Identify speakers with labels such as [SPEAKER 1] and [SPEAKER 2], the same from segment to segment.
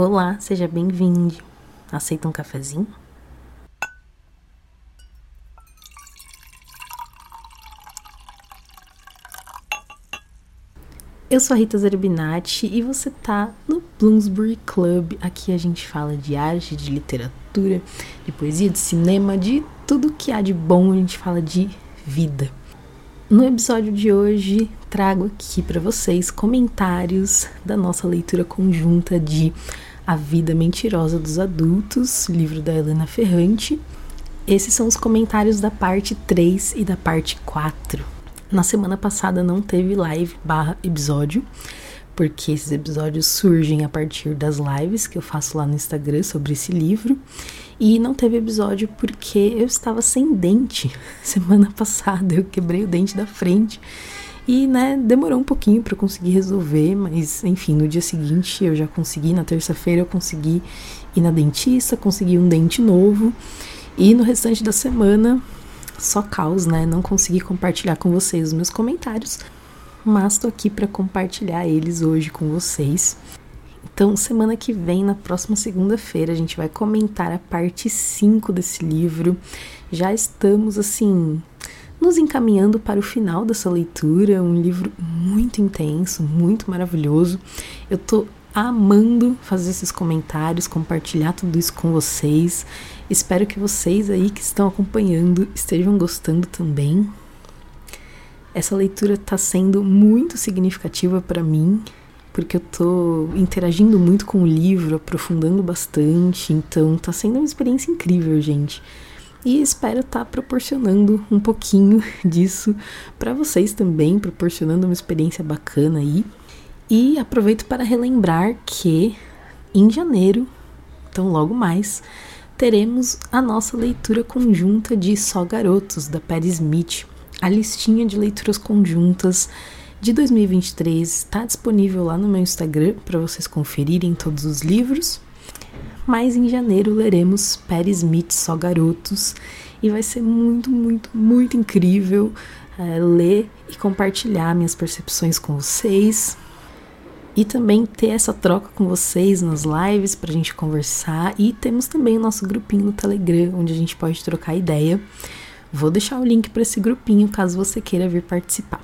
[SPEAKER 1] Olá, seja bem-vindo. Aceita um cafezinho? Eu sou a Rita Zerbinati e você tá no Bloomsbury Club. Aqui a gente fala de arte, de literatura, de poesia, de cinema, de tudo que há de bom. A gente fala de vida. No episódio de hoje, trago aqui para vocês comentários da nossa leitura conjunta de A Vida Mentirosa dos Adultos, livro da Helena Ferrante. Esses são os comentários da parte 3 e da parte 4. Na semana passada não teve live barra episódio, porque esses episódios surgem a partir das lives que eu faço lá no Instagram sobre esse livro. E não teve episódio porque eu estava sem dente semana passada, eu quebrei o dente da frente. E, né, demorou um pouquinho para conseguir resolver, mas enfim, no dia seguinte eu já consegui, na terça-feira eu consegui ir na dentista, consegui um dente novo. E no restante da semana só caos, né? Não consegui compartilhar com vocês os meus comentários, mas tô aqui para compartilhar eles hoje com vocês. Então, semana que vem, na próxima segunda-feira, a gente vai comentar a parte 5 desse livro. Já estamos assim nos encaminhando para o final dessa leitura, um livro muito intenso, muito maravilhoso. Eu tô amando fazer esses comentários, compartilhar tudo isso com vocês. Espero que vocês aí que estão acompanhando estejam gostando também. Essa leitura está sendo muito significativa para mim, porque eu tô interagindo muito com o livro, aprofundando bastante, então tá sendo uma experiência incrível, gente. E espero estar tá proporcionando um pouquinho disso para vocês também, proporcionando uma experiência bacana aí. E aproveito para relembrar que em janeiro, então logo mais, teremos a nossa leitura conjunta de Só Garotos, da Perry Smith. A listinha de leituras conjuntas de 2023 está disponível lá no meu Instagram para vocês conferirem todos os livros. Mas em janeiro leremos Perry Smith Só Garotos e vai ser muito, muito, muito incrível é, ler e compartilhar minhas percepções com vocês, e também ter essa troca com vocês nas lives para a gente conversar. E temos também o nosso grupinho no Telegram, onde a gente pode trocar ideia. Vou deixar o link para esse grupinho caso você queira vir participar.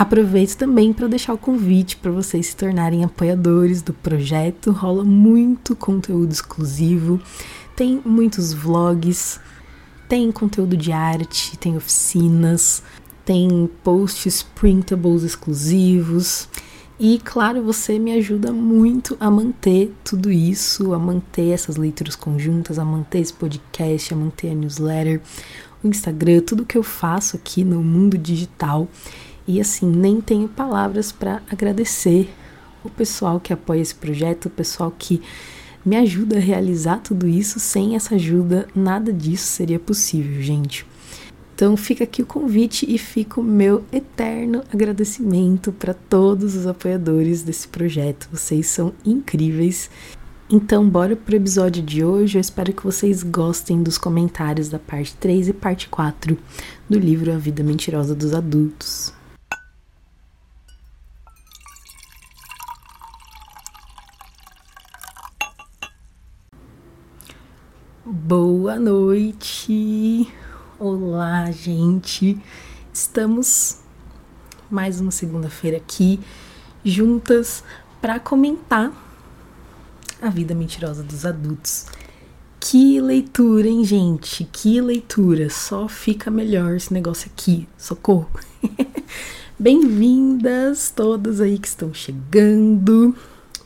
[SPEAKER 1] Aproveito também para deixar o convite para vocês se tornarem apoiadores do projeto. Rola muito conteúdo exclusivo, tem muitos vlogs, tem conteúdo de arte, tem oficinas, tem posts printables exclusivos. E claro, você me ajuda muito a manter tudo isso, a manter essas leituras conjuntas, a manter esse podcast, a manter a newsletter, o Instagram, tudo que eu faço aqui no mundo digital. E assim, nem tenho palavras para agradecer o pessoal que apoia esse projeto, o pessoal que me ajuda a realizar tudo isso. Sem essa ajuda, nada disso seria possível, gente. Então fica aqui o convite e fica o meu eterno agradecimento para todos os apoiadores desse projeto. Vocês são incríveis. Então, bora pro episódio de hoje. Eu espero que vocês gostem dos comentários da parte 3 e parte 4 do livro A Vida Mentirosa dos Adultos. Boa noite! Olá, gente! Estamos mais uma segunda-feira aqui juntas para comentar a vida mentirosa dos adultos. Que leitura, hein, gente? Que leitura! Só fica melhor esse negócio aqui. Socorro! Bem-vindas todas aí que estão chegando.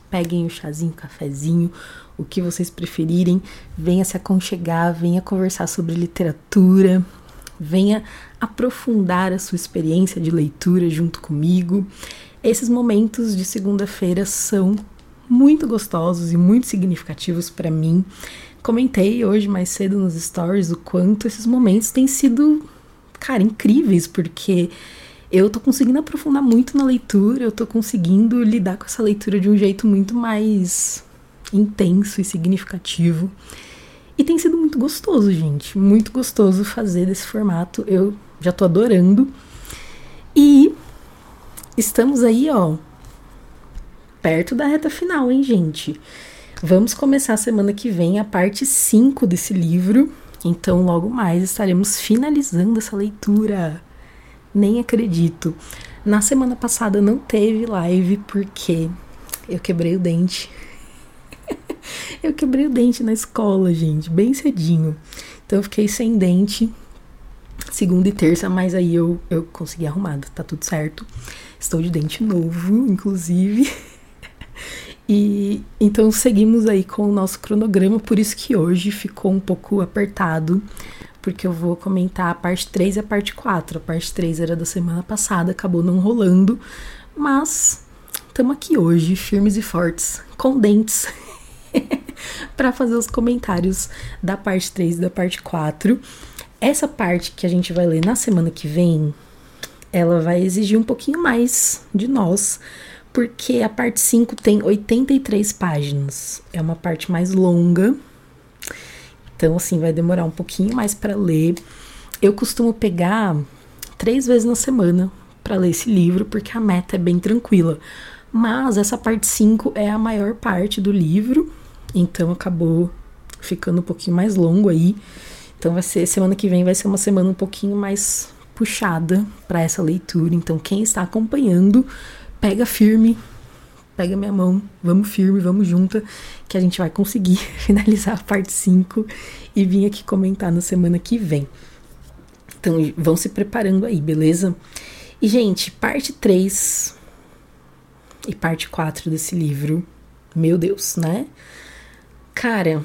[SPEAKER 1] Peguem o chazinho, o cafezinho, o que vocês preferirem. Venha se aconchegar, venha conversar sobre literatura, venha aprofundar a sua experiência de leitura junto comigo. Esses momentos de segunda-feira são muito gostosos e muito significativos para mim. Comentei hoje mais cedo nos stories o quanto esses momentos têm sido, cara, incríveis, porque eu tô conseguindo aprofundar muito na leitura, eu tô conseguindo lidar com essa leitura de um jeito muito mais intenso e significativo. E tem sido muito gostoso, gente. Muito gostoso fazer desse formato. Eu já tô adorando. E estamos aí, ó, perto da reta final, hein, gente? vamos começar semana que vem a parte 5 desse livro. Então, logo mais estaremos finalizando essa leitura. Nem acredito. Na semana passada não teve live porque eu quebrei o dente. eu quebrei o dente na escola, gente, bem cedinho. Então eu fiquei sem dente segunda e terça, mas aí eu, eu consegui arrumar, tá tudo certo. Estou de dente novo, inclusive. E então seguimos aí com o nosso cronograma, por isso que hoje ficou um pouco apertado, porque eu vou comentar a parte 3 e a parte 4. A parte 3 era da semana passada, acabou não rolando, mas estamos aqui hoje, firmes e fortes, com dentes, para fazer os comentários da parte 3 e da parte 4. Essa parte que a gente vai ler na semana que vem, ela vai exigir um pouquinho mais de nós, porque a parte 5 tem 83 páginas. É uma parte mais longa. Então, assim, vai demorar um pouquinho mais para ler. Eu costumo pegar três vezes na semana para ler esse livro, porque a meta é bem tranquila. Mas essa parte 5 é a maior parte do livro, então acabou ficando um pouquinho mais longo aí. Então vai ser semana que vem vai ser uma semana um pouquinho mais puxada para essa leitura. Então quem está acompanhando, pega firme, pega minha mão, vamos firme, vamos junta, que a gente vai conseguir finalizar a parte 5 e vir aqui comentar na semana que vem. Então vão se preparando aí, beleza? E gente, parte 3 e parte 4 desse livro, meu Deus, né? Cara,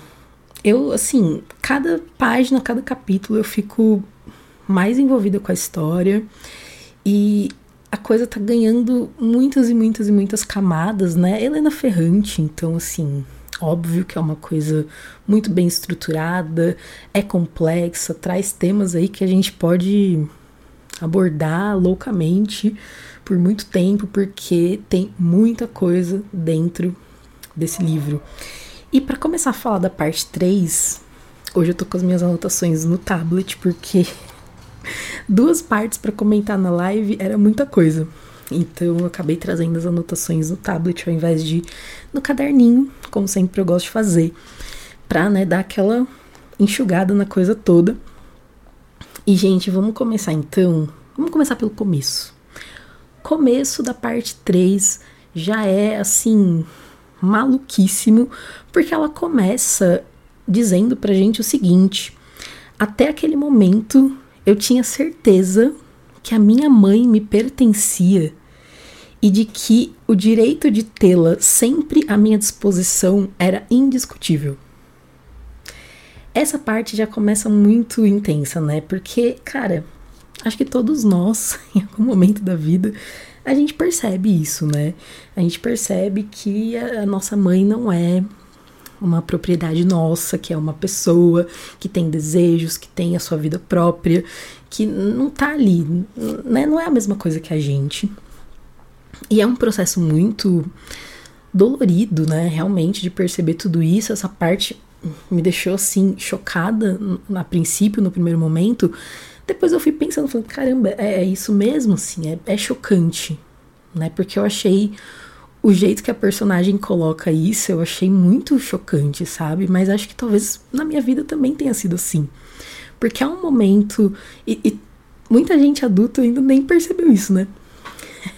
[SPEAKER 1] eu, assim, cada página, cada capítulo eu fico mais envolvida com a história e a coisa tá ganhando muitas e muitas e muitas camadas, né? Helena Ferrante, então, assim, óbvio que é uma coisa muito bem estruturada, é complexa, traz temas aí que a gente pode abordar loucamente por muito tempo, porque tem muita coisa dentro desse livro. E para começar a falar da parte 3, hoje eu tô com as minhas anotações no tablet, porque duas partes para comentar na live era muita coisa. Então eu acabei trazendo as anotações no tablet ao invés de no caderninho, como sempre eu gosto de fazer, pra né, dar aquela enxugada na coisa toda. E, gente, vamos começar então. Vamos começar pelo começo. Começo da parte 3 já é assim maluquíssimo, porque ela começa dizendo pra gente o seguinte: até aquele momento eu tinha certeza que a minha mãe me pertencia e de que o direito de tê-la sempre à minha disposição era indiscutível. Essa parte já começa muito intensa, né? Porque, cara, acho que todos nós, em algum momento da vida, a gente percebe isso, né? A gente percebe que a, nossa mãe não é uma propriedade nossa, que é uma pessoa que tem desejos, que tem a sua vida própria, que não tá ali, né? Não é a mesma coisa que a gente. E é um processo muito dolorido, né? Realmente, de perceber tudo isso. Essa parte me deixou assim, chocada a princípio, no primeiro momento, depois eu fui pensando, falando, caramba, é, é isso mesmo, assim, é, é chocante, né? Porque eu achei o jeito que a personagem coloca isso, eu achei muito chocante, sabe? Mas acho que talvez na minha vida também tenha sido assim. Porque há um momento. E, e muita gente adulta ainda nem percebeu isso, né?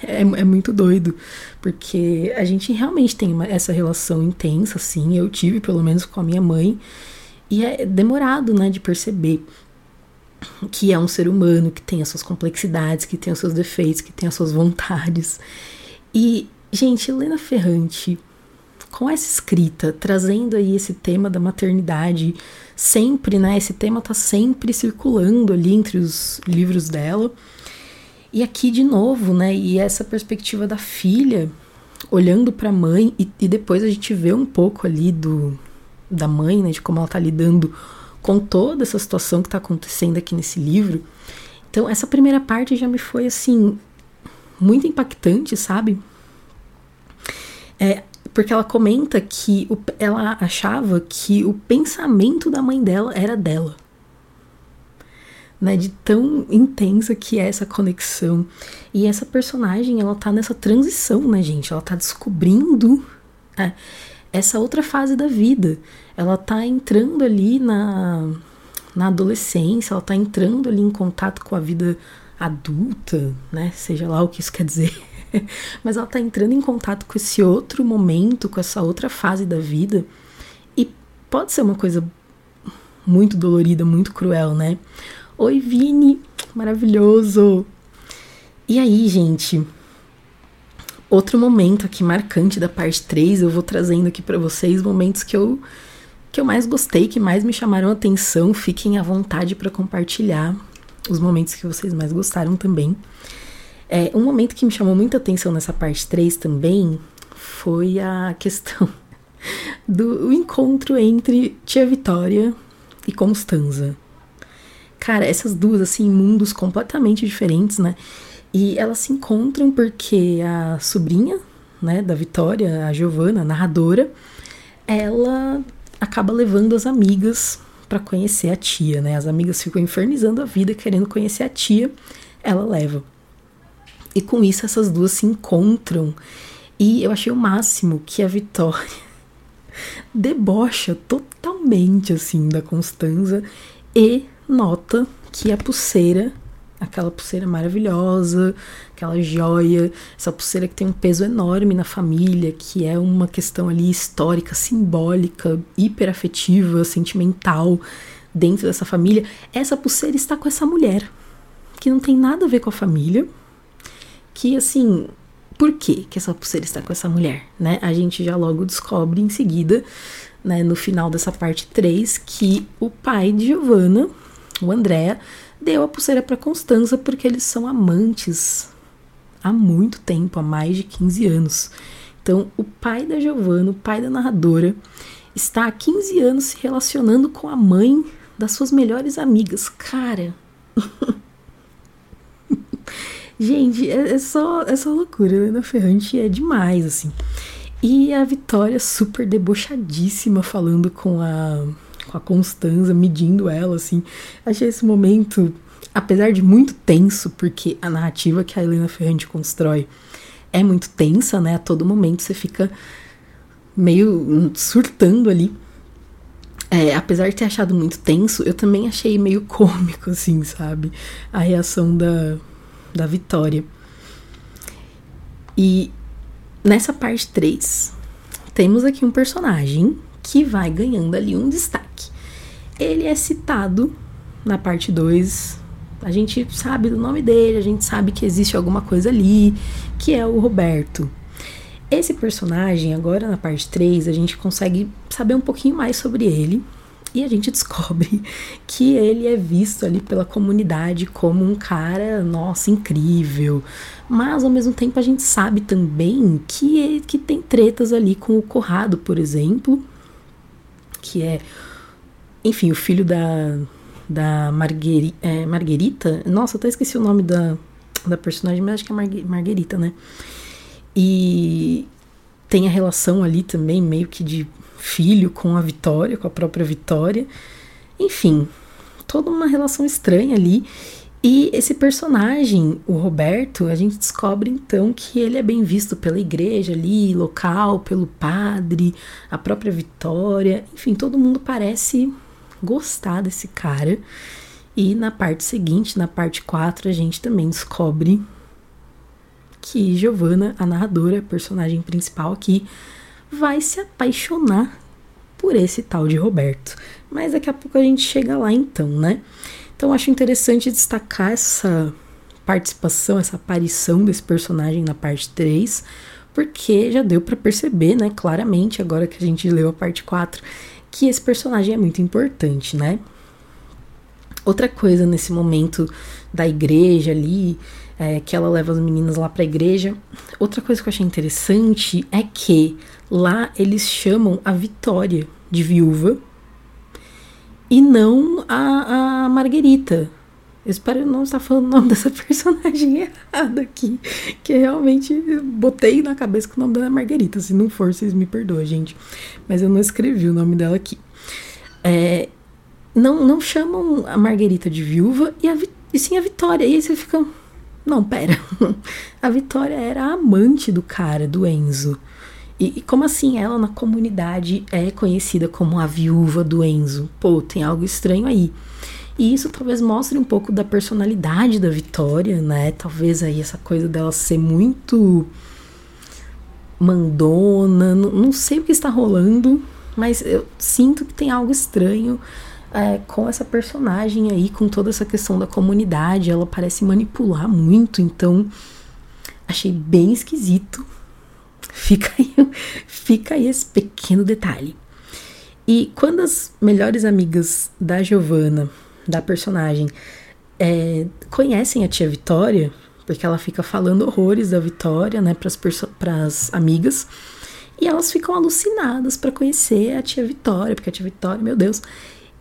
[SPEAKER 1] É, é, muito doido. Porque a gente realmente tem uma, essa relação intensa, assim. Eu tive, pelo menos, com a minha mãe. E é demorado, né, de perceber que é um ser humano, que tem as suas complexidades, que tem os seus defeitos, que tem as suas vontades. E, gente, Helena Ferrante, com essa escrita, trazendo aí esse tema da maternidade, sempre, né? Esse tema tá sempre circulando ali entre os livros dela. E aqui de novo, né? E essa perspectiva da filha olhando para a mãe e, e, depois a gente vê um pouco ali do da mãe, né, de como ela tá lidando com toda essa situação que está acontecendo aqui nesse livro. Então, essa primeira parte já me foi assim muito impactante, sabe? É, porque ela comenta que o, ela achava que o pensamento da mãe dela era dela. Né, de tão intensa que é essa conexão. E essa personagem, ela tá nessa transição, né, gente? Ela tá descobrindo é, essa outra fase da vida. Ela tá entrando ali na, na adolescência, ela tá entrando ali em contato com a vida adulta, né? Seja lá o que isso quer dizer. Mas ela tá entrando em contato com esse outro momento, com essa outra fase da vida. E pode ser uma coisa muito dolorida, muito cruel, né? Oi, Vini, maravilhoso. E aí, gente, outro momento aqui marcante da parte 3, eu vou trazendo aqui para vocês momentos que eu que eu mais gostei, que mais me chamaram atenção. Fiquem à vontade para compartilhar os momentos que vocês mais gostaram também. É, um momento que me chamou muita atenção nessa parte 3 também foi a questão do encontro entre Tia Vitória e Constanza. Cara, essas duas, assim, mundos completamente diferentes, né? E elas se encontram porque a sobrinha, né, da Vitória, a Giovanna, a narradora, ela acaba levando as amigas para conhecer a tia, né? As amigas ficam infernizando a vida querendo conhecer a tia, ela leva. E com isso essas duas se encontram. E eu achei o máximo que a Vitória debocha totalmente assim da Constanza e nota que a pulseira, aquela pulseira maravilhosa, aquela joia, essa pulseira que tem um peso enorme na família, que é uma questão ali histórica, simbólica, hiperafetiva, sentimental dentro dessa família, essa pulseira está com essa mulher, que não tem nada a ver com a família, que assim, por que que essa pulseira está com essa mulher, né? A gente já logo descobre em seguida, né, no final dessa parte 3, que o pai de Giovanna, o André, deu a pulseira para Constança porque eles são amantes há muito tempo, há mais de 15 anos. Então, o pai da Giovanna, o pai da narradora, está há 15 anos se relacionando com a mãe das suas melhores amigas. Cara. Gente, é, é, só, é só loucura. Helena Ferrante é demais, assim. E a Vitória super debochadíssima falando com a com a Constanza, medindo ela, assim. Achei esse momento, apesar de muito tenso, porque a narrativa que a Helena Ferrante constrói é muito tensa, né? A todo momento você fica meio surtando ali. É, apesar de ter achado muito tenso, eu também achei meio cômico, assim, sabe? A reação da, da Vitória. E nessa parte 3, temos aqui um personagem que vai ganhando ali um destaque. Ele é citado na parte 2. A gente sabe do nome dele, a gente sabe que existe alguma coisa ali, que é o Roberto. Esse personagem, agora na parte 3, a gente consegue saber um pouquinho mais sobre ele. E a gente descobre que ele é visto ali pela comunidade como um cara, nossa, incrível. Mas ao mesmo tempo a gente sabe também que, que tem tretas ali com o Corrado, por exemplo, que é, enfim, o filho da, da Margueri, é, Marguerita. Nossa, até esqueci o nome da, da personagem, mas acho que é Margue, Marguerita, né? E tem a relação ali também, meio que de filho com a Vitória, com a própria Vitória. Enfim, toda uma relação estranha ali. E esse personagem, o Roberto, a gente descobre então que ele é bem visto pela igreja ali, local, pelo padre, a própria Vitória, enfim, todo mundo parece gostar desse cara. E na parte seguinte, na parte 4, a gente também descobre que Giovanna, a narradora, a personagem principal aqui, vai se apaixonar por esse tal de Roberto. Mas daqui a pouco a gente chega lá então, né? Então acho interessante destacar essa participação, essa aparição desse personagem na parte 3, porque já deu para perceber, né, claramente, agora que a gente leu a parte 4, que esse personagem é muito importante, né? Outra coisa nesse momento da igreja ali, é, que ela leva as meninas lá para a igreja. Outra coisa que eu achei interessante é que lá eles chamam a Vitória de viúva e não a, a Marguerita. Eu espero não estar falando o nome dessa personagem errado aqui. Que realmente botei na cabeça que o nome dela é Marguerita. Se não for, vocês me perdoem, gente. Mas eu não escrevi o nome dela aqui. É, não, não chamam a Marguerita de viúva e, a, e sim a Vitória. E aí você fica. Não, pera. A Vitória era a amante do cara, do Enzo. E, e, como assim ela na comunidade é conhecida como a viúva do Enzo? Pô, tem algo estranho aí. E isso talvez mostre um pouco da personalidade da Vitória, né? Talvez aí essa coisa dela ser muito mandona, não, não sei o que está rolando, mas eu sinto que tem algo estranho é, com essa personagem aí, com toda essa questão da comunidade. Ela parece manipular muito, então achei bem esquisito. Fica aí, fica aí esse pequeno detalhe. E quando as melhores amigas da Giovanna, da personagem, é, conhecem a tia Vitória, porque ela fica falando horrores da Vitória, né, para as amigas. E elas ficam alucinadas para conhecer a tia Vitória, porque a tia Vitória, meu Deus.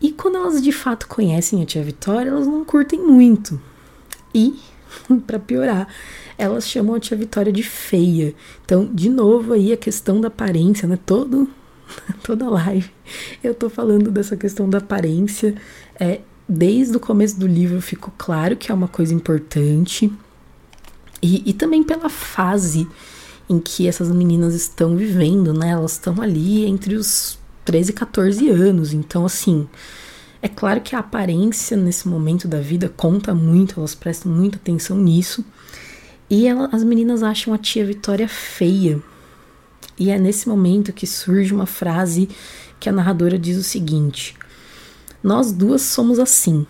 [SPEAKER 1] E quando elas de fato conhecem a tia Vitória, elas não curtem muito. E, para piorar, elas chamam a tia Vitória de feia. Então, de novo aí a questão da aparência, né? Todo toda live eu tô falando dessa questão da aparência. É, desde o começo do livro ficou claro que é uma coisa importante. E, e também pela fase em que essas meninas estão vivendo, né? Elas estão ali entre os 13 e 14 anos. Então, assim, é claro que a aparência nesse momento da vida conta muito, elas prestam muita atenção nisso. E ela, as meninas acham a tia Vitória feia. E é nesse momento que surge uma frase que a narradora diz o seguinte: Nós duas somos assim.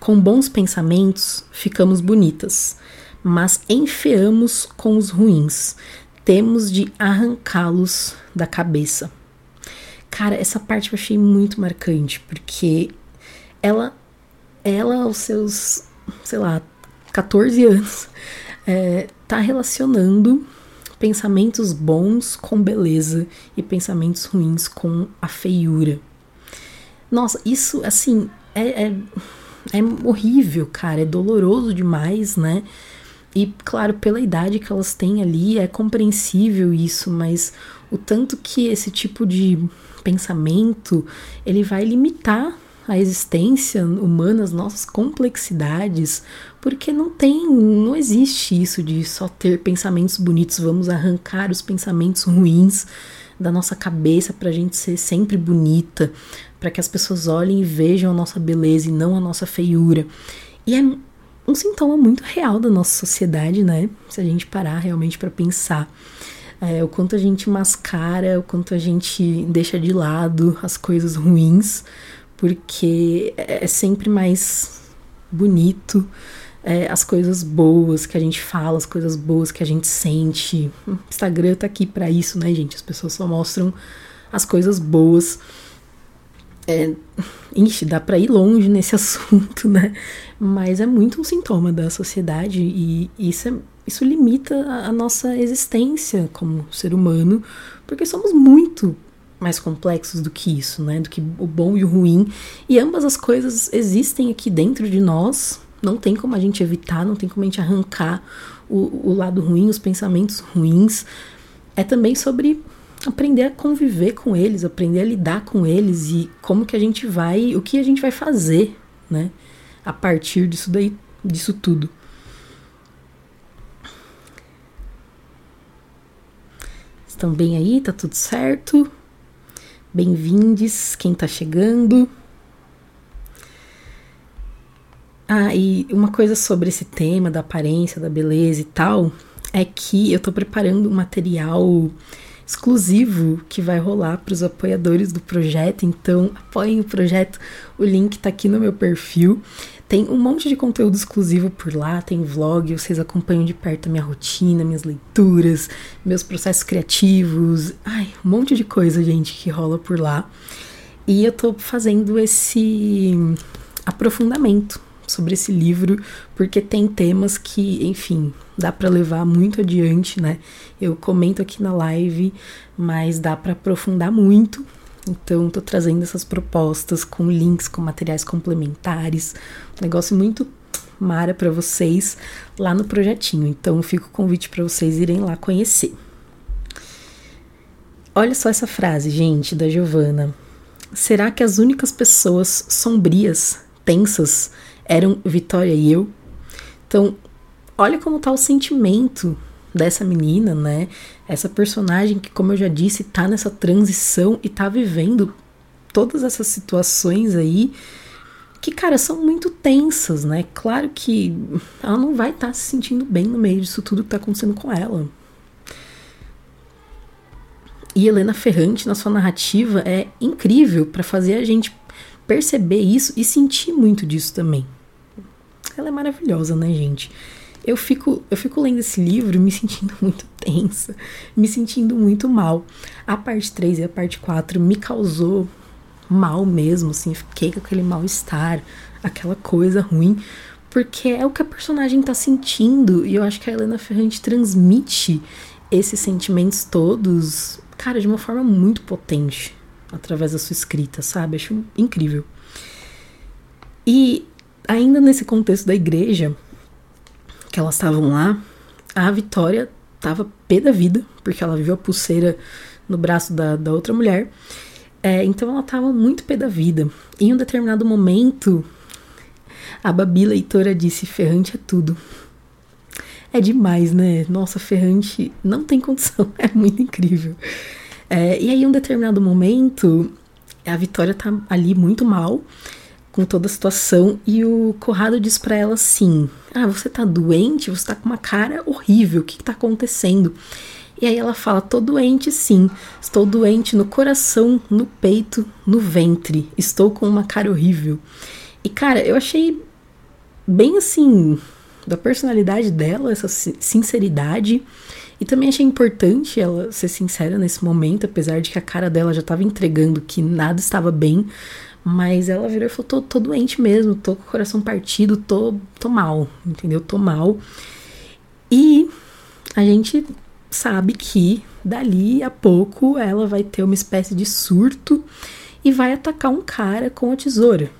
[SPEAKER 1] Com bons pensamentos, ficamos bonitas mas enfeamos com os ruins. Temos de arrancá-los da cabeça. Cara, essa parte eu achei muito marcante, porque ela, ela aos seus, sei lá, 14 anos, é, tá relacionando pensamentos bons com beleza e pensamentos ruins com a feiura. Nossa, isso, assim, é, é, é horrível, cara, é doloroso demais, né? E, claro, pela idade que elas têm ali, é compreensível isso, mas o tanto que esse tipo de pensamento ele vai limitar a existência humana, as nossas complexidades, porque não tem, não existe isso de só ter pensamentos bonitos, vamos arrancar os pensamentos ruins da nossa cabeça para a gente ser sempre bonita, para que as pessoas olhem e vejam a nossa beleza e não a nossa feiura. E é um sintoma muito real da nossa sociedade, né? Se a gente parar realmente para pensar. É, o quanto a gente mascara, o quanto a gente deixa de lado as coisas ruins, porque é, é sempre mais bonito é, as coisas boas que a gente fala, as coisas boas que a gente sente. O Instagram tá aqui para isso, né, gente? As pessoas só mostram as coisas boas. É, ixi, dá para ir longe nesse assunto, né? Mas é muito um sintoma da sociedade e isso, é, isso limita a, a nossa existência como ser humano, porque somos muito mais complexos do que isso, né? Do que o bom e o ruim. E ambas as coisas existem aqui dentro de nós. Não tem como a gente evitar, não tem como a gente arrancar o, o lado ruim, os pensamentos ruins. É também sobre aprender a conviver com eles, aprender a lidar com eles e como que a gente vai, o que a gente vai fazer, né? A partir disso daí, disso tudo. Estão bem aí? Tá tudo certo? Bem-vindos, quem tá chegando. Ah, e uma coisa sobre esse tema da aparência, da beleza e tal, é que eu tô preparando um material exclusivo que vai rolar para os apoiadores do projeto. Então, apoiem o projeto. O link está aqui no meu perfil. Tem um monte de conteúdo exclusivo por lá, tem vlog, vocês acompanham de perto a minha rotina, minhas leituras, meus processos criativos, ai, um monte de coisa, gente, que rola por lá. E eu tô fazendo esse aprofundamento sobre esse livro, porque tem temas que, enfim, dá para levar muito adiante, né? Eu comento aqui na live, mas dá para aprofundar muito. Então, tô trazendo essas propostas com links, com materiais complementares, um negócio muito mara para vocês lá no projetinho. Então, fica o convite para vocês irem lá conhecer. Olha só essa frase, gente, da Giovana. Será que as únicas pessoas sombrias, tensas, eram Vitória e eu. Então, olha como tá o sentimento dessa menina, né? Essa personagem que, como eu já disse, tá nessa transição e tá vivendo todas essas situações aí que, cara, são muito tensas, né? Claro que ela não vai estar tá se sentindo bem no meio disso tudo que tá acontecendo com ela. E Helena Ferrante, na sua narrativa, é incrível para fazer a gente perceber isso e sentir muito disso também. Ela é maravilhosa, né, gente? Eu fico, eu fico lendo esse livro me sentindo muito tensa, me sentindo muito mal. A parte 3 e a parte 4 me causou mal mesmo, assim, fiquei com aquele mal-estar, aquela coisa ruim, porque é o que a personagem tá sentindo, e eu acho que a Helena Ferrante transmite esses sentimentos todos, cara, de uma forma muito potente, através da sua escrita, sabe? Acho incrível. E ainda nesse contexto da igreja, que elas estavam lá, a Vitória tava pé da vida, porque ela viu a pulseira no braço da, da outra mulher. É, então ela estava muito pé da vida. Em um determinado momento, a Babi leitora disse: Ferrante é tudo. É demais, né? Nossa, Ferrante não tem condição, é muito incrível. É, e aí, em um determinado momento, a Vitória tá ali muito mal com toda a situação e o Corrado diz para ela assim: Ah, você tá doente? Você tá com uma cara horrível, o que, que tá acontecendo? E aí ela fala: tô doente sim, estou doente no coração, no peito, no ventre, estou com uma cara horrível. E cara, eu achei bem assim, da personalidade dela, essa sinceridade. E também achei importante ela ser sincera nesse momento, apesar de que a cara dela já estava entregando que nada estava bem. Mas ela virou e falou: tô, tô doente mesmo, tô com o coração partido, tô, tô mal, entendeu? Tô mal. E a gente sabe que dali a pouco ela vai ter uma espécie de surto e vai atacar um cara com a tesoura.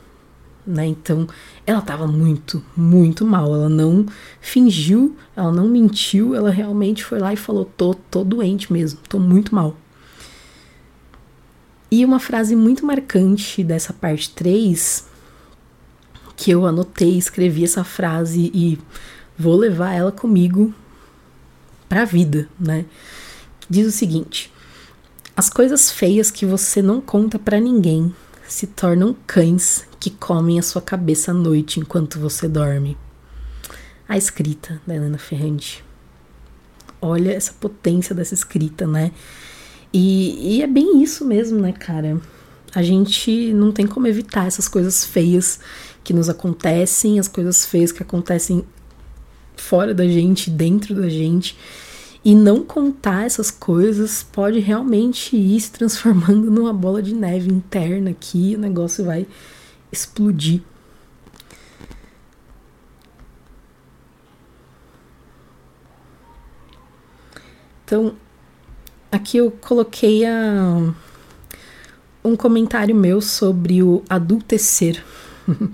[SPEAKER 1] Né? Então ela estava muito, muito mal. Ela não fingiu, ela não mentiu, ela realmente foi lá e falou: tô, tô doente mesmo, tô muito mal. E uma frase muito marcante dessa parte 3, que eu anotei, escrevi essa frase e vou levar ela comigo para a vida, né? Diz o seguinte: as coisas feias que você não conta para ninguém se tornam cães que comem a sua cabeça à noite enquanto você dorme. A escrita da Helena Ferrante. Olha essa potência dessa escrita, né? E, e é bem isso mesmo, né, cara? A gente não tem como evitar essas coisas feias que nos acontecem, as coisas feias que acontecem fora da gente, dentro da gente. E não contar essas coisas pode realmente ir se transformando numa bola de neve interna que o negócio vai explodir. Então, aqui eu coloquei a, um comentário meu sobre o adultecer.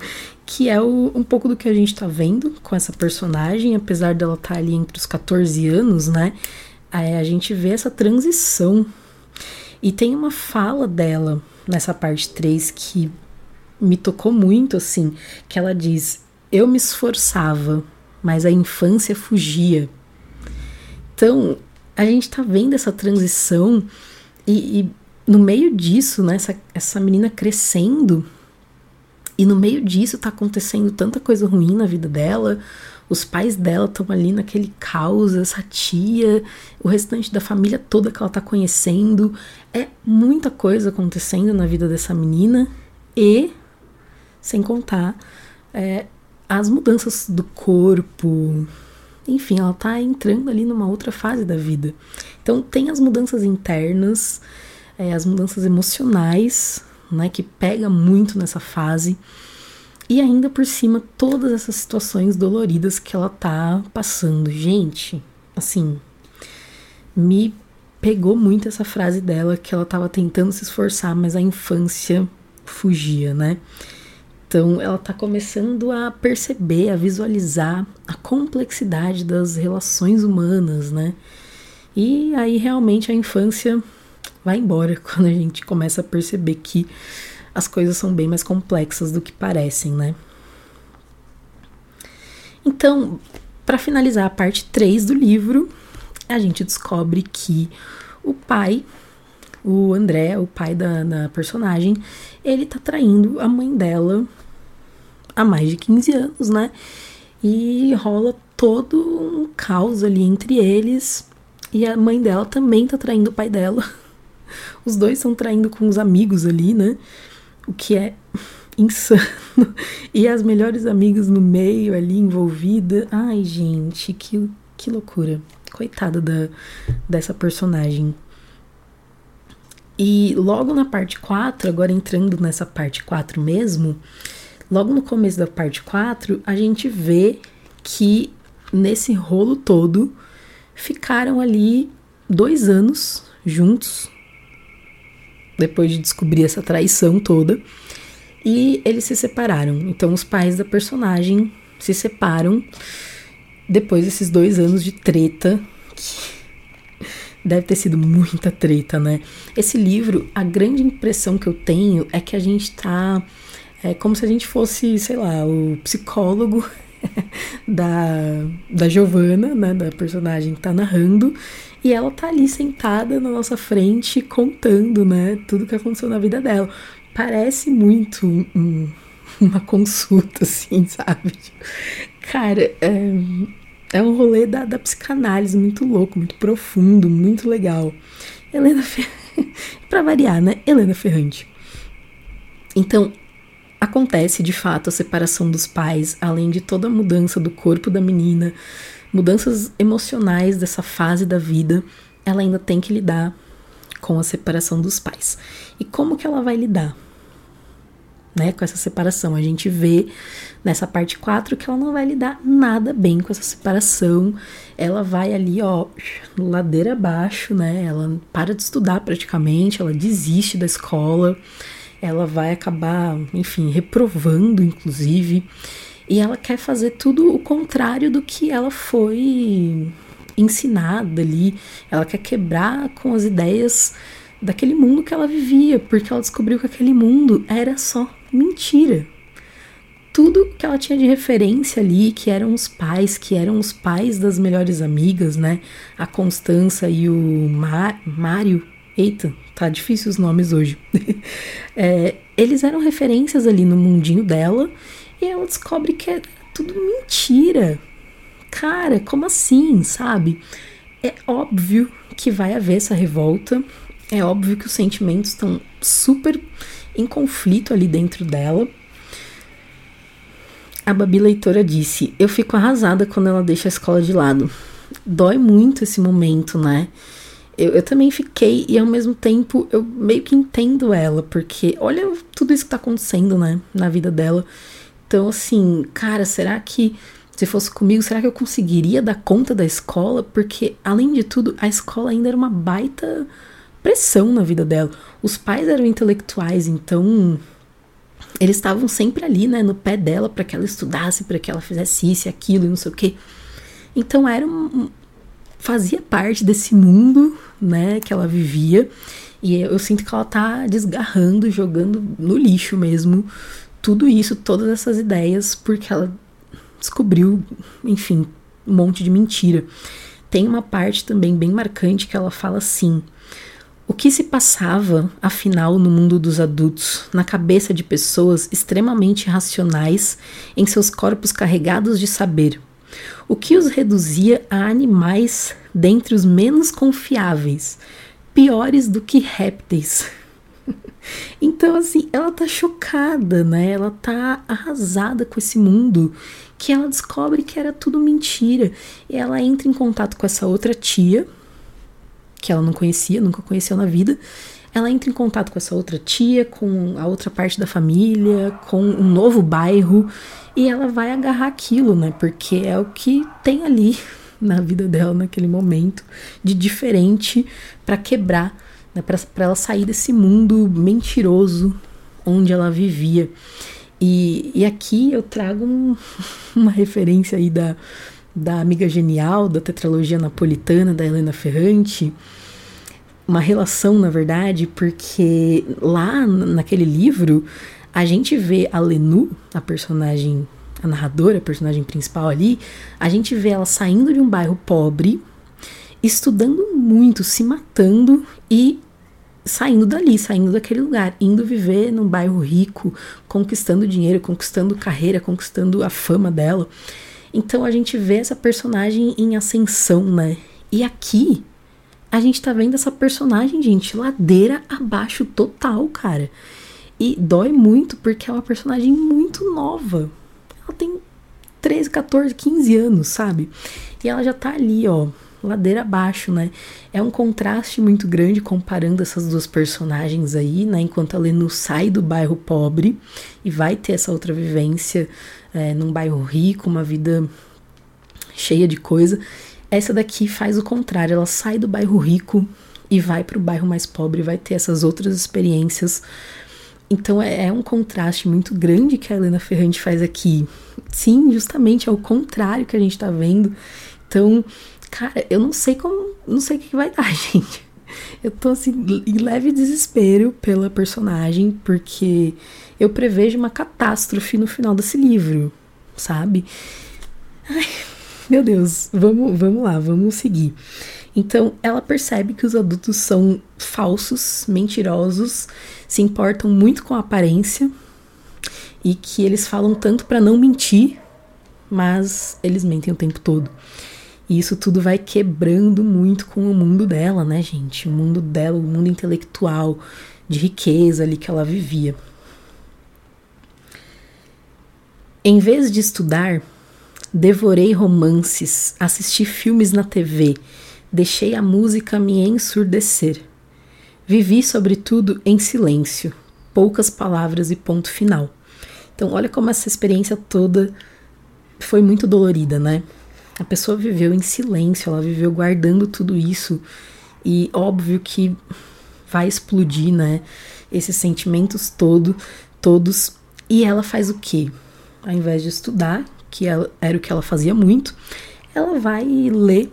[SPEAKER 1] que é o, um pouco do que a gente tá vendo com essa personagem, apesar dela estar tá ali entre os 14 anos, né? É, a gente vê essa transição. E tem uma fala dela nessa parte 3 que me tocou muito, assim, que ela diz: Eu me esforçava, mas a infância fugia. Então, a gente tá vendo essa transição e, e no meio disso, né, essa, essa menina crescendo, e no meio disso tá acontecendo tanta coisa ruim na vida dela. Os pais dela estão ali naquele caos, essa tia, o restante da família toda que ela tá conhecendo. É muita coisa acontecendo na vida dessa menina. E, sem contar, é, as mudanças do corpo. Enfim, ela tá entrando ali numa outra fase da vida. Então, tem as mudanças internas, é, as mudanças emocionais né, que pega muito nessa fase. E ainda por cima, todas essas situações doloridas que ela tá passando. Gente, assim, me pegou muito essa frase dela que ela tava tentando se esforçar, mas a infância fugia, né? Então ela tá começando a perceber, a visualizar a complexidade das relações humanas, né? E aí realmente a infância vai embora quando a gente começa a perceber que as coisas são bem mais complexas do que parecem, né? Então, para finalizar a parte 3 do livro, a gente descobre que o pai, o André, o pai da, da personagem, ele tá traindo a mãe dela há mais de 15 anos, né? E rola todo um caos ali entre eles. E a mãe dela também tá traindo o pai dela. Os dois estão traindo com os amigos ali, né? O que é insano. E as melhores amigas no meio ali envolvida. Ai, gente, que, que loucura. Coitada da, dessa personagem. E logo na parte 4, agora entrando nessa parte 4 mesmo, logo no começo da parte 4, a gente vê que nesse rolo todo ficaram ali dois anos juntos, depois de descobrir essa traição toda, e eles se separaram. Então, os pais da personagem se separam depois desses dois anos de treta. Que deve ter sido muita treta, né? Esse livro, a grande impressão que eu tenho é que a gente tá. É como se a gente fosse, sei lá, o psicólogo da, da Giovanna, né, da personagem que tá narrando, e ela tá ali sentada na nossa frente contando, né, tudo que aconteceu na vida dela. Parece muito um, uma consulta, assim, sabe? Cara, é, é um rolê da, da psicanálise muito louco, muito profundo, muito legal. Helena Ferrante, pra variar, né? Helena Ferrante. Então, Acontece de fato a separação dos pais, além de toda a mudança do corpo da menina, mudanças emocionais dessa fase da vida, ela ainda tem que lidar com a separação dos pais. E como que ela vai lidar? Né, com essa separação. A gente vê nessa parte 4 que ela não vai lidar nada bem com essa separação. Ela vai ali, ó, ladeira abaixo, né? Ela para de estudar praticamente, ela desiste da escola ela vai acabar, enfim, reprovando, inclusive, e ela quer fazer tudo o contrário do que ela foi ensinada ali. Ela quer quebrar com as ideias daquele mundo que ela vivia, porque ela descobriu que aquele mundo era só mentira. Tudo que ela tinha de referência ali, que eram os pais, que eram os pais das melhores amigas, né? A Constança e o Mário, Eita, tá difícil os nomes hoje. é, eles eram referências ali no mundinho dela e ela descobre que é tudo mentira. Cara, como assim, sabe? É óbvio que vai haver essa revolta, é óbvio que os sentimentos estão super em conflito ali dentro dela. A Babi Leitora disse: Eu fico arrasada quando ela deixa a escola de lado. Dói muito esse momento, né? Eu, eu também fiquei e ao mesmo tempo eu meio que entendo ela, porque olha tudo isso que tá acontecendo, né, na vida dela. Então, assim, cara, será que se fosse comigo, será que eu conseguiria dar conta da escola? Porque, além de tudo, a escola ainda era uma baita pressão na vida dela. Os pais eram intelectuais, então eles estavam sempre ali, né, no pé dela para que ela estudasse, para que ela fizesse isso e aquilo e não sei o quê. Então era um, fazia parte desse mundo, né, que ela vivia. E eu sinto que ela tá desgarrando, jogando no lixo mesmo tudo isso, todas essas ideias, porque ela descobriu, enfim, um monte de mentira. Tem uma parte também bem marcante que ela fala assim: o que se passava, afinal, no mundo dos adultos, na cabeça de pessoas extremamente racionais, em seus corpos carregados de saber? O que os reduzia a animais dentre os menos confiáveis, piores do que répteis. então, assim, ela tá chocada, né? Ela tá arrasada com esse mundo que ela descobre que era tudo mentira. E ela entra em contato com essa outra tia, que ela não conhecia, nunca conheceu na vida. Ela entra em contato com essa outra tia, com a outra parte da família, com um novo bairro e ela vai agarrar aquilo, né? Porque é o que tem ali na vida dela naquele momento de diferente para quebrar, né? para ela sair desse mundo mentiroso onde ela vivia. E, e aqui eu trago um, uma referência aí da, da Amiga Genial, da tetralogia napolitana da Helena Ferrante, uma relação, na verdade, porque lá naquele livro a gente vê a Lenu, a personagem, a narradora, a personagem principal ali, a gente vê ela saindo de um bairro pobre estudando muito, se matando e saindo dali, saindo daquele lugar, indo viver num bairro rico, conquistando dinheiro, conquistando carreira, conquistando a fama dela. Então a gente vê essa personagem em ascensão, né? E aqui a gente tá vendo essa personagem, gente, ladeira abaixo total, cara. E dói muito porque é uma personagem muito nova. Ela tem 13, 14, 15 anos, sabe? E ela já tá ali, ó, ladeira abaixo, né? É um contraste muito grande comparando essas duas personagens aí, né? Enquanto a Lenu sai do bairro pobre e vai ter essa outra vivência é, num bairro rico, uma vida cheia de coisa. Essa daqui faz o contrário, ela sai do bairro rico e vai para o bairro mais pobre, vai ter essas outras experiências. Então é, é, um contraste muito grande que a Helena Ferrante faz aqui. Sim, justamente é o contrário que a gente tá vendo. Então Cara, eu não sei como. Não sei o que vai dar, gente. Eu tô assim, em leve desespero pela personagem, porque eu prevejo uma catástrofe no final desse livro, sabe? Ai, meu Deus, vamos, vamos lá, vamos seguir. Então, ela percebe que os adultos são falsos, mentirosos, se importam muito com a aparência e que eles falam tanto para não mentir, mas eles mentem o tempo todo. E isso tudo vai quebrando muito com o mundo dela, né, gente? O mundo dela, o mundo intelectual, de riqueza ali que ela vivia. Em vez de estudar, devorei romances, assisti filmes na TV, deixei a música me ensurdecer. Vivi, sobretudo, em silêncio, poucas palavras e ponto final. Então, olha como essa experiência toda foi muito dolorida, né? A pessoa viveu em silêncio, ela viveu guardando tudo isso e óbvio que vai explodir, né? Esses sentimentos todo, todos. E ela faz o quê? Ao invés de estudar, que ela, era o que ela fazia muito, ela vai ler,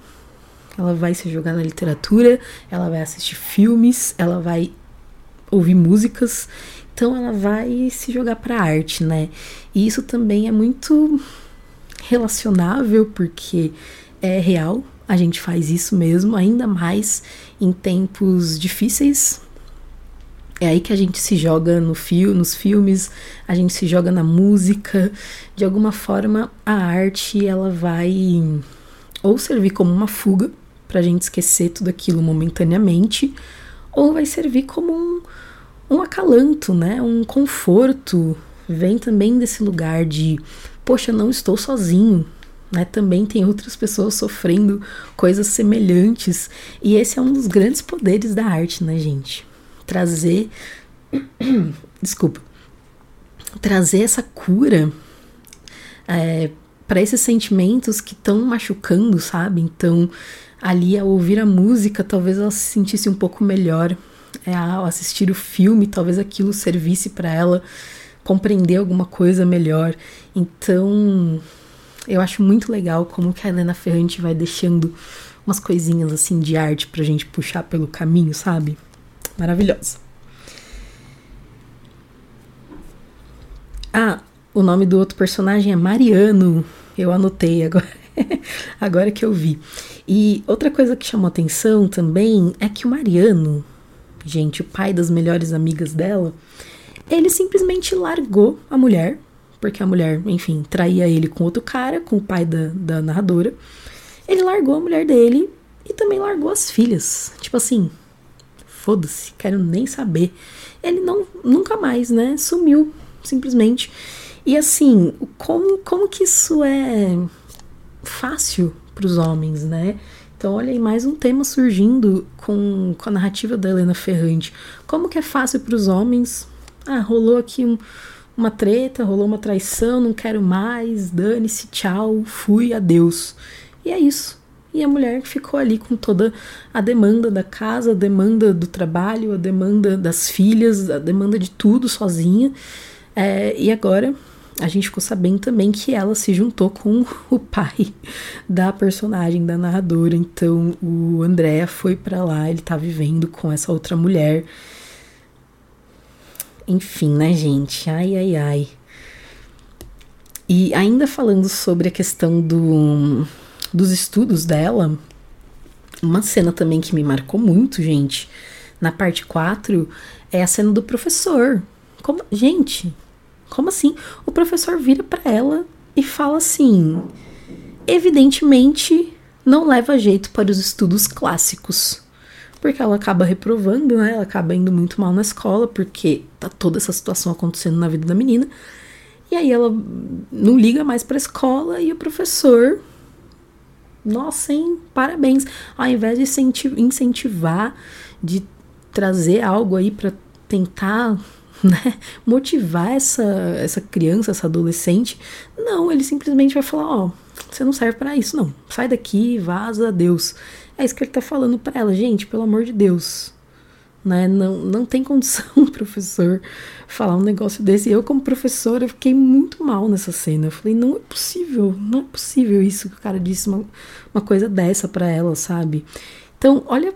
[SPEAKER 1] ela vai se jogar na literatura, ela vai assistir filmes, ela vai ouvir músicas. Então ela vai se jogar para arte, né? E isso também é muito relacionável, porque é real, a gente faz isso mesmo, ainda mais em tempos difíceis. É aí que a gente se joga no fio, nos filmes, a gente se joga na música. De alguma forma, a arte ela vai ou servir como uma fuga para a gente esquecer tudo aquilo momentaneamente, ou vai servir como um, um acalanto, né? Um conforto. Vem também desse lugar de poxa, não estou sozinho. Né, também tem outras pessoas sofrendo coisas semelhantes. E esse é um dos grandes poderes da arte, né, gente? Trazer. Desculpa. Trazer essa cura é, para esses sentimentos que estão machucando, sabe? Então, ali ao ouvir a música, talvez ela se sentisse um pouco melhor. É, ao assistir o filme, talvez aquilo servisse para ela compreender alguma coisa melhor. Então, eu acho muito legal como que a Helena Ferrante vai deixando umas coisinhas assim de arte pra gente puxar pelo caminho, sabe? Maravilhosa. Ah, o nome do outro personagem é Mariano. Eu anotei agora. agora que eu vi. E outra coisa que chamou atenção também é que o Mariano, gente, o pai das melhores amigas dela, ele simplesmente largou a mulher, porque a mulher, enfim, traía ele com outro cara, com o pai da, da narradora. Ele largou a mulher dele e também largou as filhas. Tipo assim, foda-se, quero nem saber. Ele não, nunca mais, né? Sumiu, simplesmente. E assim, como, como que isso é fácil para os homens, né? Então, olha aí, mais um tema surgindo com, com a narrativa da Helena Ferrante. Como que é fácil para os homens ah, rolou aqui um, uma treta, rolou uma traição, não quero mais, dane-se, tchau, fui, adeus. E é isso. E a mulher ficou ali com toda a demanda da casa, a demanda do trabalho, a demanda das filhas, a demanda de tudo sozinha. É, e agora a gente ficou sabendo também que ela se juntou com o pai da personagem, da narradora. Então o André foi para lá, ele tá vivendo com essa outra mulher. Enfim, né, gente? Ai, ai, ai. E ainda falando sobre a questão do, dos estudos dela, Uma cena também que me marcou muito, gente, na parte 4, é a cena do professor. Como, gente, como assim? O professor vira para ela e fala assim: evidentemente não leva jeito para os estudos clássicos. Porque ela acaba reprovando, né? Ela acaba indo muito mal na escola, porque tá toda essa situação acontecendo na vida da menina. E aí ela não liga mais para a escola e o professor nossa, hein? Parabéns. Ao invés de incentivar, de trazer algo aí para tentar né, motivar essa, essa criança, essa adolescente, não, ele simplesmente vai falar: Ó, oh, você não serve para isso, não. Sai daqui, vaza, adeus. É isso que ele tá falando para ela, gente, pelo amor de Deus. Né? Não, não tem condição o professor falar um negócio desse. Eu, como professora, fiquei muito mal nessa cena. Eu falei, não é possível, não é possível isso que o cara disse uma, uma coisa dessa para ela, sabe? Então, olha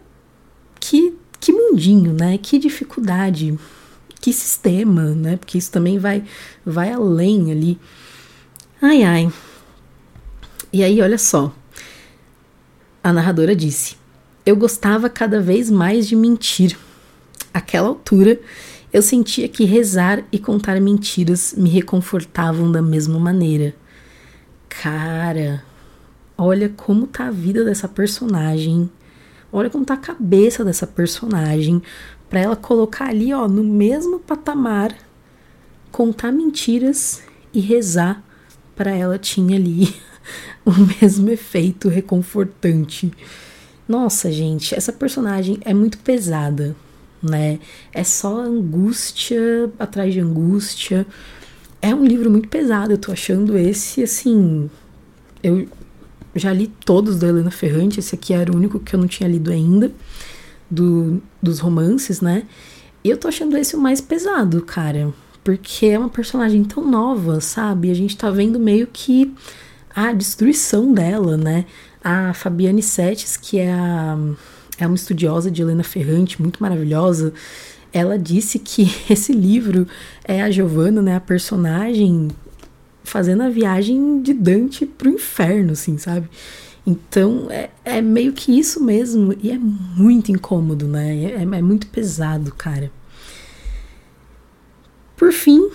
[SPEAKER 1] que, que mundinho, né? Que dificuldade, que sistema, né? Porque isso também vai, vai além ali. Ai, ai. E aí, olha só. A narradora disse: Eu gostava cada vez mais de mentir Aquela altura, eu sentia que rezar e contar mentiras me reconfortavam da mesma maneira. Cara, olha como tá a vida dessa personagem. Olha como tá a cabeça dessa personagem para ela colocar ali, ó, no mesmo patamar, contar mentiras e rezar para ela tinha ali o mesmo efeito reconfortante. Nossa, gente, essa personagem é muito pesada né? É só angústia atrás de angústia. É um livro muito pesado, eu tô achando esse, assim. Eu já li todos da Helena Ferrante, esse aqui era o único que eu não tinha lido ainda, do, dos romances, né? E eu tô achando esse o mais pesado, cara. Porque é uma personagem tão nova, sabe? A gente tá vendo meio que a destruição dela, né? A Fabiane Setes, que é a é uma estudiosa de Helena Ferrante, muito maravilhosa. Ela disse que esse livro é a Giovanna, né, a personagem fazendo a viagem de Dante pro inferno, assim, sabe? Então é, é meio que isso mesmo e é muito incômodo, né? É, é muito pesado, cara. Por fim,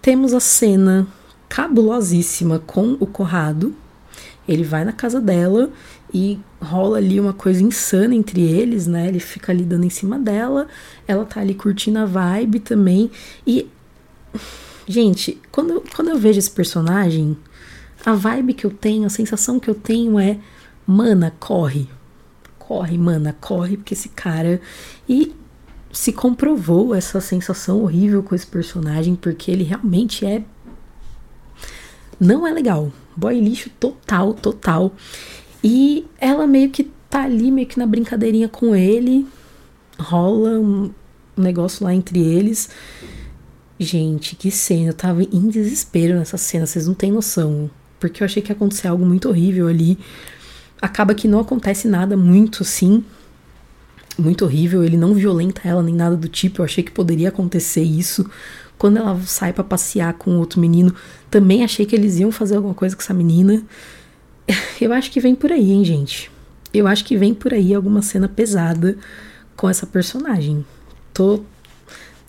[SPEAKER 1] temos a cena cabulosíssima com o Corrado. Ele vai na casa dela e rola ali uma coisa insana entre eles, né? Ele fica ali dando em cima dela, ela tá ali curtindo a vibe também. E, gente, quando, quando eu vejo esse personagem, a vibe que eu tenho, a sensação que eu tenho é: mana, corre. Corre, mana, corre, porque esse cara. E se comprovou essa sensação horrível com esse personagem, porque ele realmente é. Não é legal. Boy lixo total, total. E ela meio que tá ali, meio que na brincadeirinha com ele. Rola um negócio lá entre eles. Gente, que cena. Eu tava em desespero nessa cena, vocês não têm noção. Porque eu achei que ia acontecer algo muito horrível ali. Acaba que não acontece nada muito assim. Muito horrível. Ele não violenta ela nem nada do tipo. Eu achei que poderia acontecer isso. Quando ela sai para passear com outro menino, também achei que eles iam fazer alguma coisa com essa menina. Eu acho que vem por aí, hein, gente? Eu acho que vem por aí alguma cena pesada com essa personagem. Tô,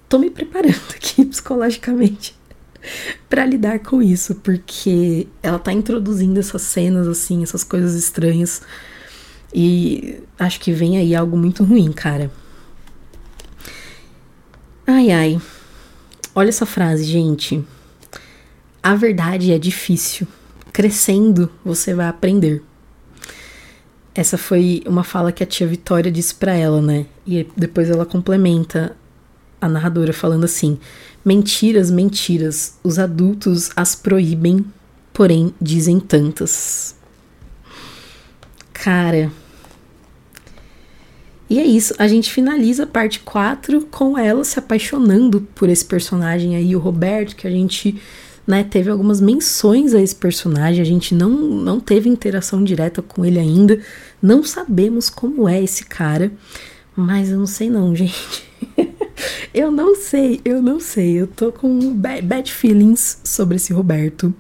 [SPEAKER 1] tô me preparando aqui psicologicamente para lidar com isso, porque ela tá introduzindo essas cenas assim, essas coisas estranhas. E acho que vem aí algo muito ruim, cara. Ai ai. Olha essa frase, gente. A verdade é difícil crescendo, você vai aprender. Essa foi uma fala que a tia Vitória disse para ela, né? E depois ela complementa a narradora falando assim: Mentiras, mentiras, os adultos as proíbem, porém dizem tantas. Cara. E é isso, a gente finaliza a parte 4 com ela se apaixonando por esse personagem aí, o Roberto, que a gente né, teve algumas menções a esse personagem, a gente não, não teve interação direta com ele ainda, não sabemos como é esse cara, mas eu não sei não, gente. eu não sei, eu não sei. Eu tô com bad feelings sobre esse Roberto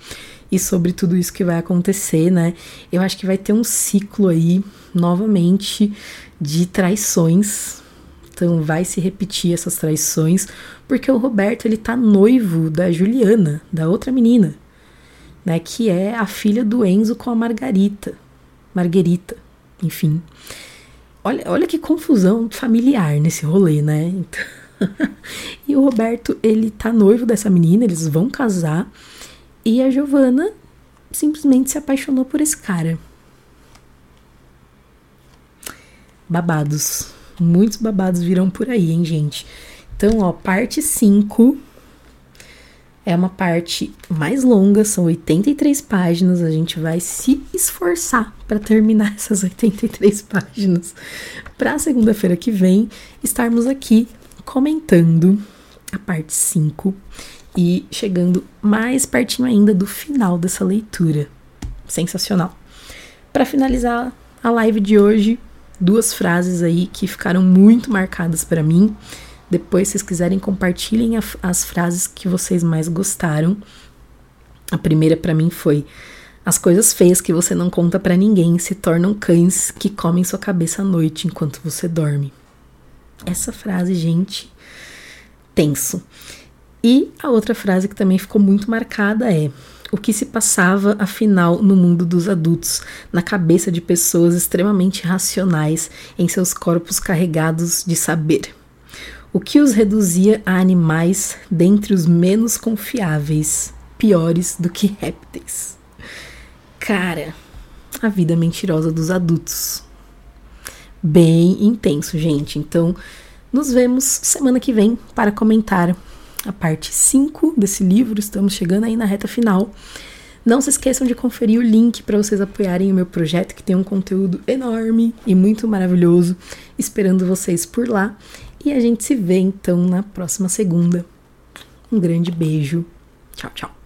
[SPEAKER 1] e sobre tudo isso que vai acontecer, né? Eu acho que vai ter um ciclo aí, novamente, de traições. Então vai se repetir essas traições, porque o Roberto ele tá noivo da Juliana, da outra menina, né? Que é a filha do Enzo com a Margarita. Marguerita, enfim. Olha, olha que confusão familiar nesse rolê, né? Então... e o Roberto, ele tá noivo dessa menina, eles vão casar. E a Giovanna simplesmente se apaixonou por esse cara. Babados. Muitos babados virão por aí, hein, gente? Então, ó, parte 5 é uma parte mais longa, são 83 páginas. A gente vai se esforçar para terminar essas 83 páginas. Para segunda-feira que vem, estarmos aqui comentando a parte 5 e chegando mais pertinho ainda do final dessa leitura. Sensacional. Para finalizar a live de hoje, duas frases aí que ficaram muito marcadas para mim. Depois, se vocês quiserem, compartilhem a, as frases que vocês mais gostaram. A primeira para mim foi: As coisas feias que você não conta para ninguém se tornam cães que comem sua cabeça à noite enquanto você dorme. Essa frase, gente, tenso. E a outra frase que também ficou muito marcada é: o que se passava afinal no mundo dos adultos, na cabeça de pessoas extremamente racionais, em seus corpos carregados de saber. O que os reduzia a animais dentre os menos confiáveis, piores do que répteis. Cara, a vida mentirosa dos adultos. Bem intenso, gente. Então, nos vemos semana que vem para comentar a parte 5 desse livro. Estamos chegando aí na reta final. Não se esqueçam de conferir o link para vocês apoiarem o meu projeto, que tem um conteúdo enorme e muito maravilhoso, esperando vocês por lá. E a gente se vê então na próxima segunda. Um grande beijo. Tchau, tchau.